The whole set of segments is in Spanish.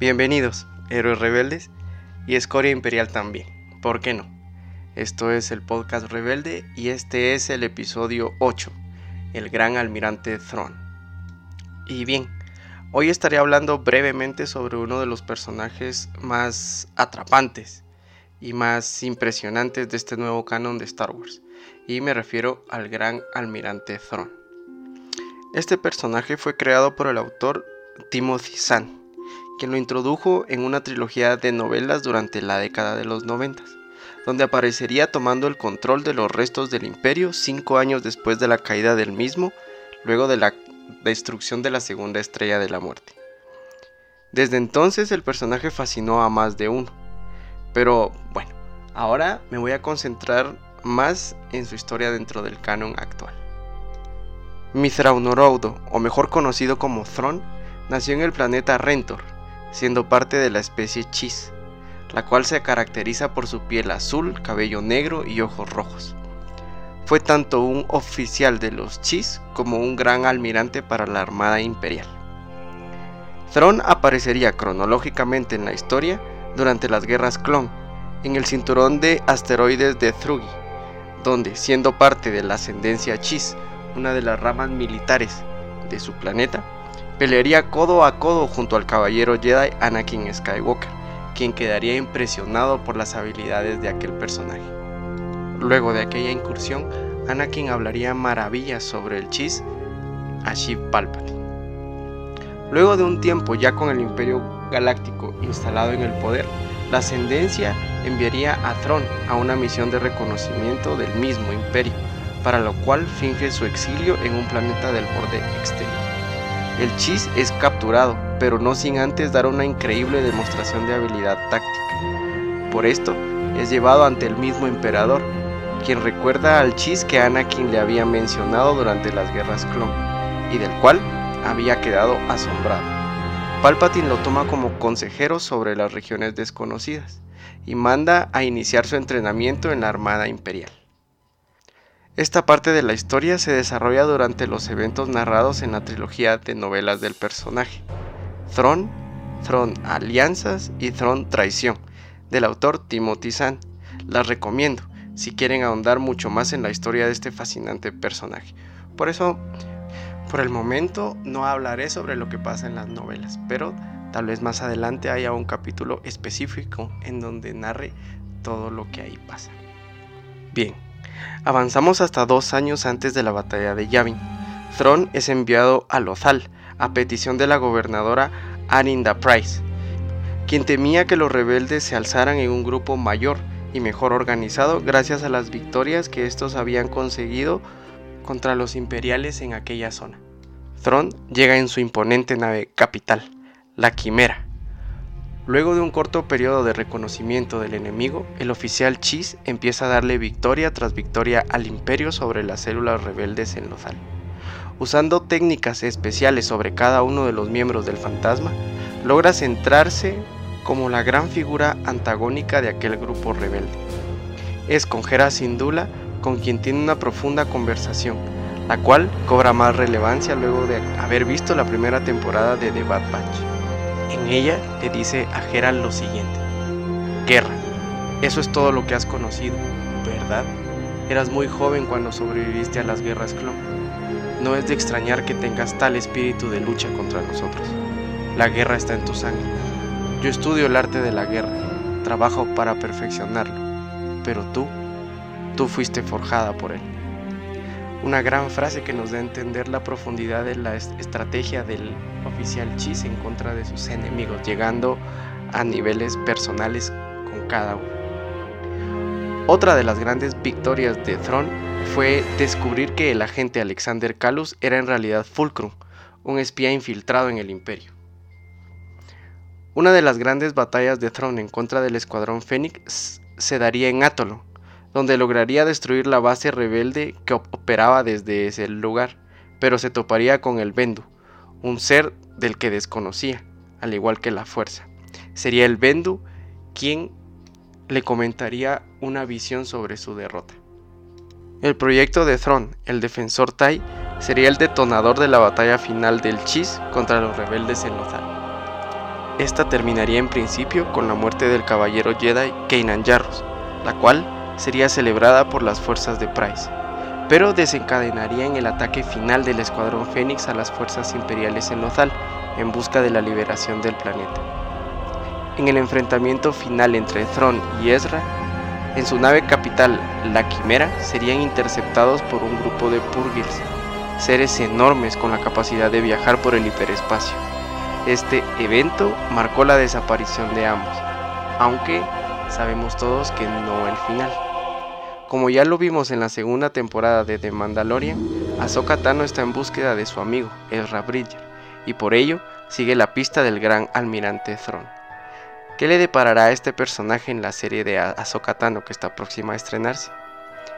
Bienvenidos, héroes rebeldes y escoria imperial también. ¿Por qué no? Esto es el podcast Rebelde y este es el episodio 8, el gran almirante Thrawn. Y bien, hoy estaré hablando brevemente sobre uno de los personajes más atrapantes y más impresionantes de este nuevo canon de Star Wars, y me refiero al gran almirante Thrawn. Este personaje fue creado por el autor Timothy Zahn quien lo introdujo en una trilogía de novelas durante la década de los 90, donde aparecería tomando el control de los restos del imperio cinco años después de la caída del mismo, luego de la destrucción de la segunda estrella de la muerte. Desde entonces el personaje fascinó a más de uno, pero bueno, ahora me voy a concentrar más en su historia dentro del canon actual. Mithraunorodo, o mejor conocido como Thron, nació en el planeta Rentor, siendo parte de la especie Chis, la cual se caracteriza por su piel azul, cabello negro y ojos rojos. Fue tanto un oficial de los Chis como un gran almirante para la Armada Imperial. Thron aparecería cronológicamente en la historia durante las guerras Clon, en el cinturón de asteroides de Thrugi, donde, siendo parte de la ascendencia Chis, una de las ramas militares de su planeta, Pelearía codo a codo junto al caballero Jedi Anakin Skywalker, quien quedaría impresionado por las habilidades de aquel personaje. Luego de aquella incursión, Anakin hablaría maravillas sobre el Chis a Sheev Palpatine. Luego de un tiempo ya con el Imperio Galáctico instalado en el poder, la Ascendencia enviaría a Thrawn a una misión de reconocimiento del mismo imperio, para lo cual finge su exilio en un planeta del borde exterior. El Chis es capturado, pero no sin antes dar una increíble demostración de habilidad táctica. Por esto, es llevado ante el mismo emperador, quien recuerda al Chis que Anakin le había mencionado durante las guerras clon, y del cual había quedado asombrado. Palpatine lo toma como consejero sobre las regiones desconocidas, y manda a iniciar su entrenamiento en la Armada Imperial. Esta parte de la historia se desarrolla durante los eventos narrados en la trilogía de novelas del personaje, Throne, Throne Alianzas y Throne Traición, del autor Timothy Zahn. Las recomiendo si quieren ahondar mucho más en la historia de este fascinante personaje. Por eso, por el momento no hablaré sobre lo que pasa en las novelas, pero tal vez más adelante haya un capítulo específico en donde narre todo lo que ahí pasa. Bien, Avanzamos hasta dos años antes de la batalla de Yavin. Thrawn es enviado a Lothal a petición de la gobernadora Aninda Price, quien temía que los rebeldes se alzaran en un grupo mayor y mejor organizado gracias a las victorias que estos habían conseguido contra los imperiales en aquella zona. Thrawn llega en su imponente nave capital, la Quimera, Luego de un corto periodo de reconocimiento del enemigo, el oficial Chis empieza a darle victoria tras victoria al imperio sobre las células rebeldes en Lothal. Usando técnicas especiales sobre cada uno de los miembros del fantasma, logra centrarse como la gran figura antagónica de aquel grupo rebelde. Es con Hera Syndulla con quien tiene una profunda conversación, la cual cobra más relevancia luego de haber visto la primera temporada de The Bad Batch. En ella le dice a Geralt lo siguiente. Guerra, eso es todo lo que has conocido, ¿verdad? Eras muy joven cuando sobreviviste a las guerras clon. No es de extrañar que tengas tal espíritu de lucha contra nosotros. La guerra está en tu sangre. Yo estudio el arte de la guerra, trabajo para perfeccionarlo, pero tú, tú fuiste forjada por él una gran frase que nos da a entender la profundidad de la estrategia del oficial Chis en contra de sus enemigos, llegando a niveles personales con cada uno. Otra de las grandes victorias de Thrawn fue descubrir que el agente Alexander Calus era en realidad Fulcrum, un espía infiltrado en el imperio. Una de las grandes batallas de Thrawn en contra del escuadrón Fénix se daría en Atolo, donde lograría destruir la base rebelde que operaba desde ese lugar, pero se toparía con el Bendu, un ser del que desconocía, al igual que la fuerza. Sería el Bendu quien le comentaría una visión sobre su derrota. El proyecto de Thron, el defensor Tai, sería el detonador de la batalla final del Chis contra los rebeldes en Lothal. Esta terminaría en principio con la muerte del caballero Jedi Kanan Jarrus, la cual sería celebrada por las fuerzas de Price, pero desencadenaría en el ataque final del Escuadrón Fénix a las fuerzas imperiales en Lothal en busca de la liberación del planeta. En el enfrentamiento final entre Thron y Ezra, en su nave capital, la Quimera, serían interceptados por un grupo de Purgils, seres enormes con la capacidad de viajar por el hiperespacio. Este evento marcó la desaparición de ambos, aunque sabemos todos que no el final. Como ya lo vimos en la segunda temporada de The Mandalorian, Ahsoka Tano está en búsqueda de su amigo, Ezra Bridger, y por ello sigue la pista del gran almirante Thrawn. ¿Qué le deparará a este personaje en la serie de Ahsoka Tano que está próxima a estrenarse?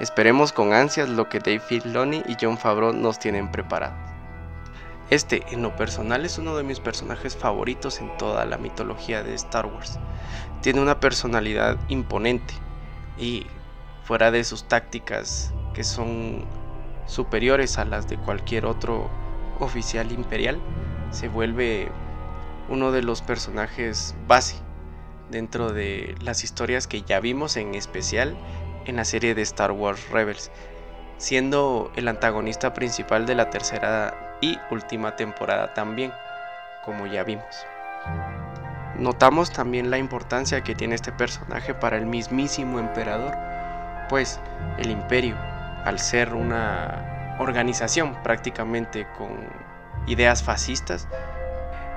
Esperemos con ansias lo que Dave Filoni y John Favreau nos tienen preparado. Este, en lo personal, es uno de mis personajes favoritos en toda la mitología de Star Wars. Tiene una personalidad imponente y fuera de sus tácticas que son superiores a las de cualquier otro oficial imperial, se vuelve uno de los personajes base dentro de las historias que ya vimos en especial en la serie de Star Wars Rebels, siendo el antagonista principal de la tercera y última temporada también, como ya vimos. Notamos también la importancia que tiene este personaje para el mismísimo emperador, pues el imperio, al ser una organización prácticamente con ideas fascistas,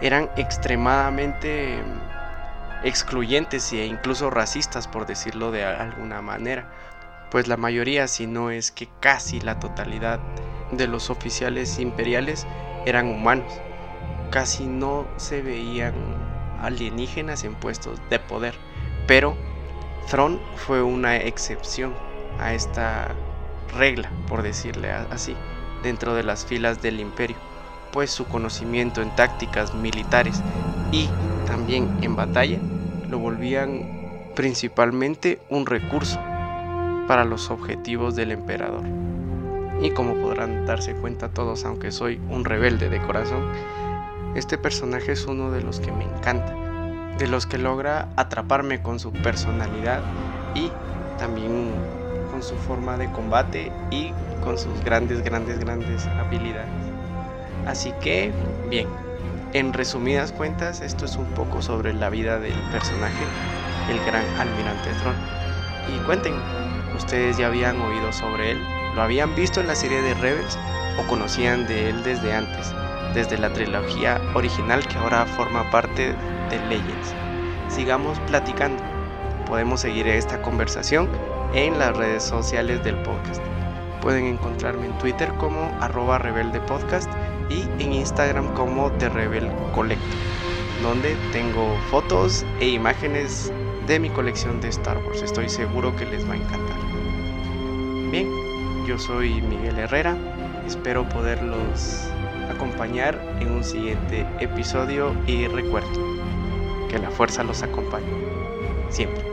eran extremadamente excluyentes e incluso racistas, por decirlo de alguna manera, pues la mayoría, si no es que casi la totalidad de los oficiales imperiales eran humanos. Casi no se veían alienígenas en puestos de poder, pero Thron fue una excepción a esta regla, por decirle así, dentro de las filas del imperio, pues su conocimiento en tácticas militares y también en batalla lo volvían principalmente un recurso para los objetivos del emperador. Y como podrán darse cuenta todos, aunque soy un rebelde de corazón, este personaje es uno de los que me encanta, de los que logra atraparme con su personalidad y también con su forma de combate y con sus grandes, grandes, grandes habilidades. Así que, bien, en resumidas cuentas, esto es un poco sobre la vida del personaje, el gran almirante Thrawn. Y cuenten, ¿ustedes ya habían oído sobre él? ¿Lo habían visto en la serie de Rebels o conocían de él desde antes, desde la trilogía original que ahora forma parte de Legends? Sigamos platicando. Podemos seguir esta conversación en las redes sociales del podcast. Pueden encontrarme en Twitter como arroba rebeldepodcast y en Instagram como The Rebel Collector, donde tengo fotos e imágenes de mi colección de Star Wars. Estoy seguro que les va a encantar. Bien, yo soy Miguel Herrera. Espero poderlos acompañar en un siguiente episodio y recuerdo que la fuerza los acompañe siempre.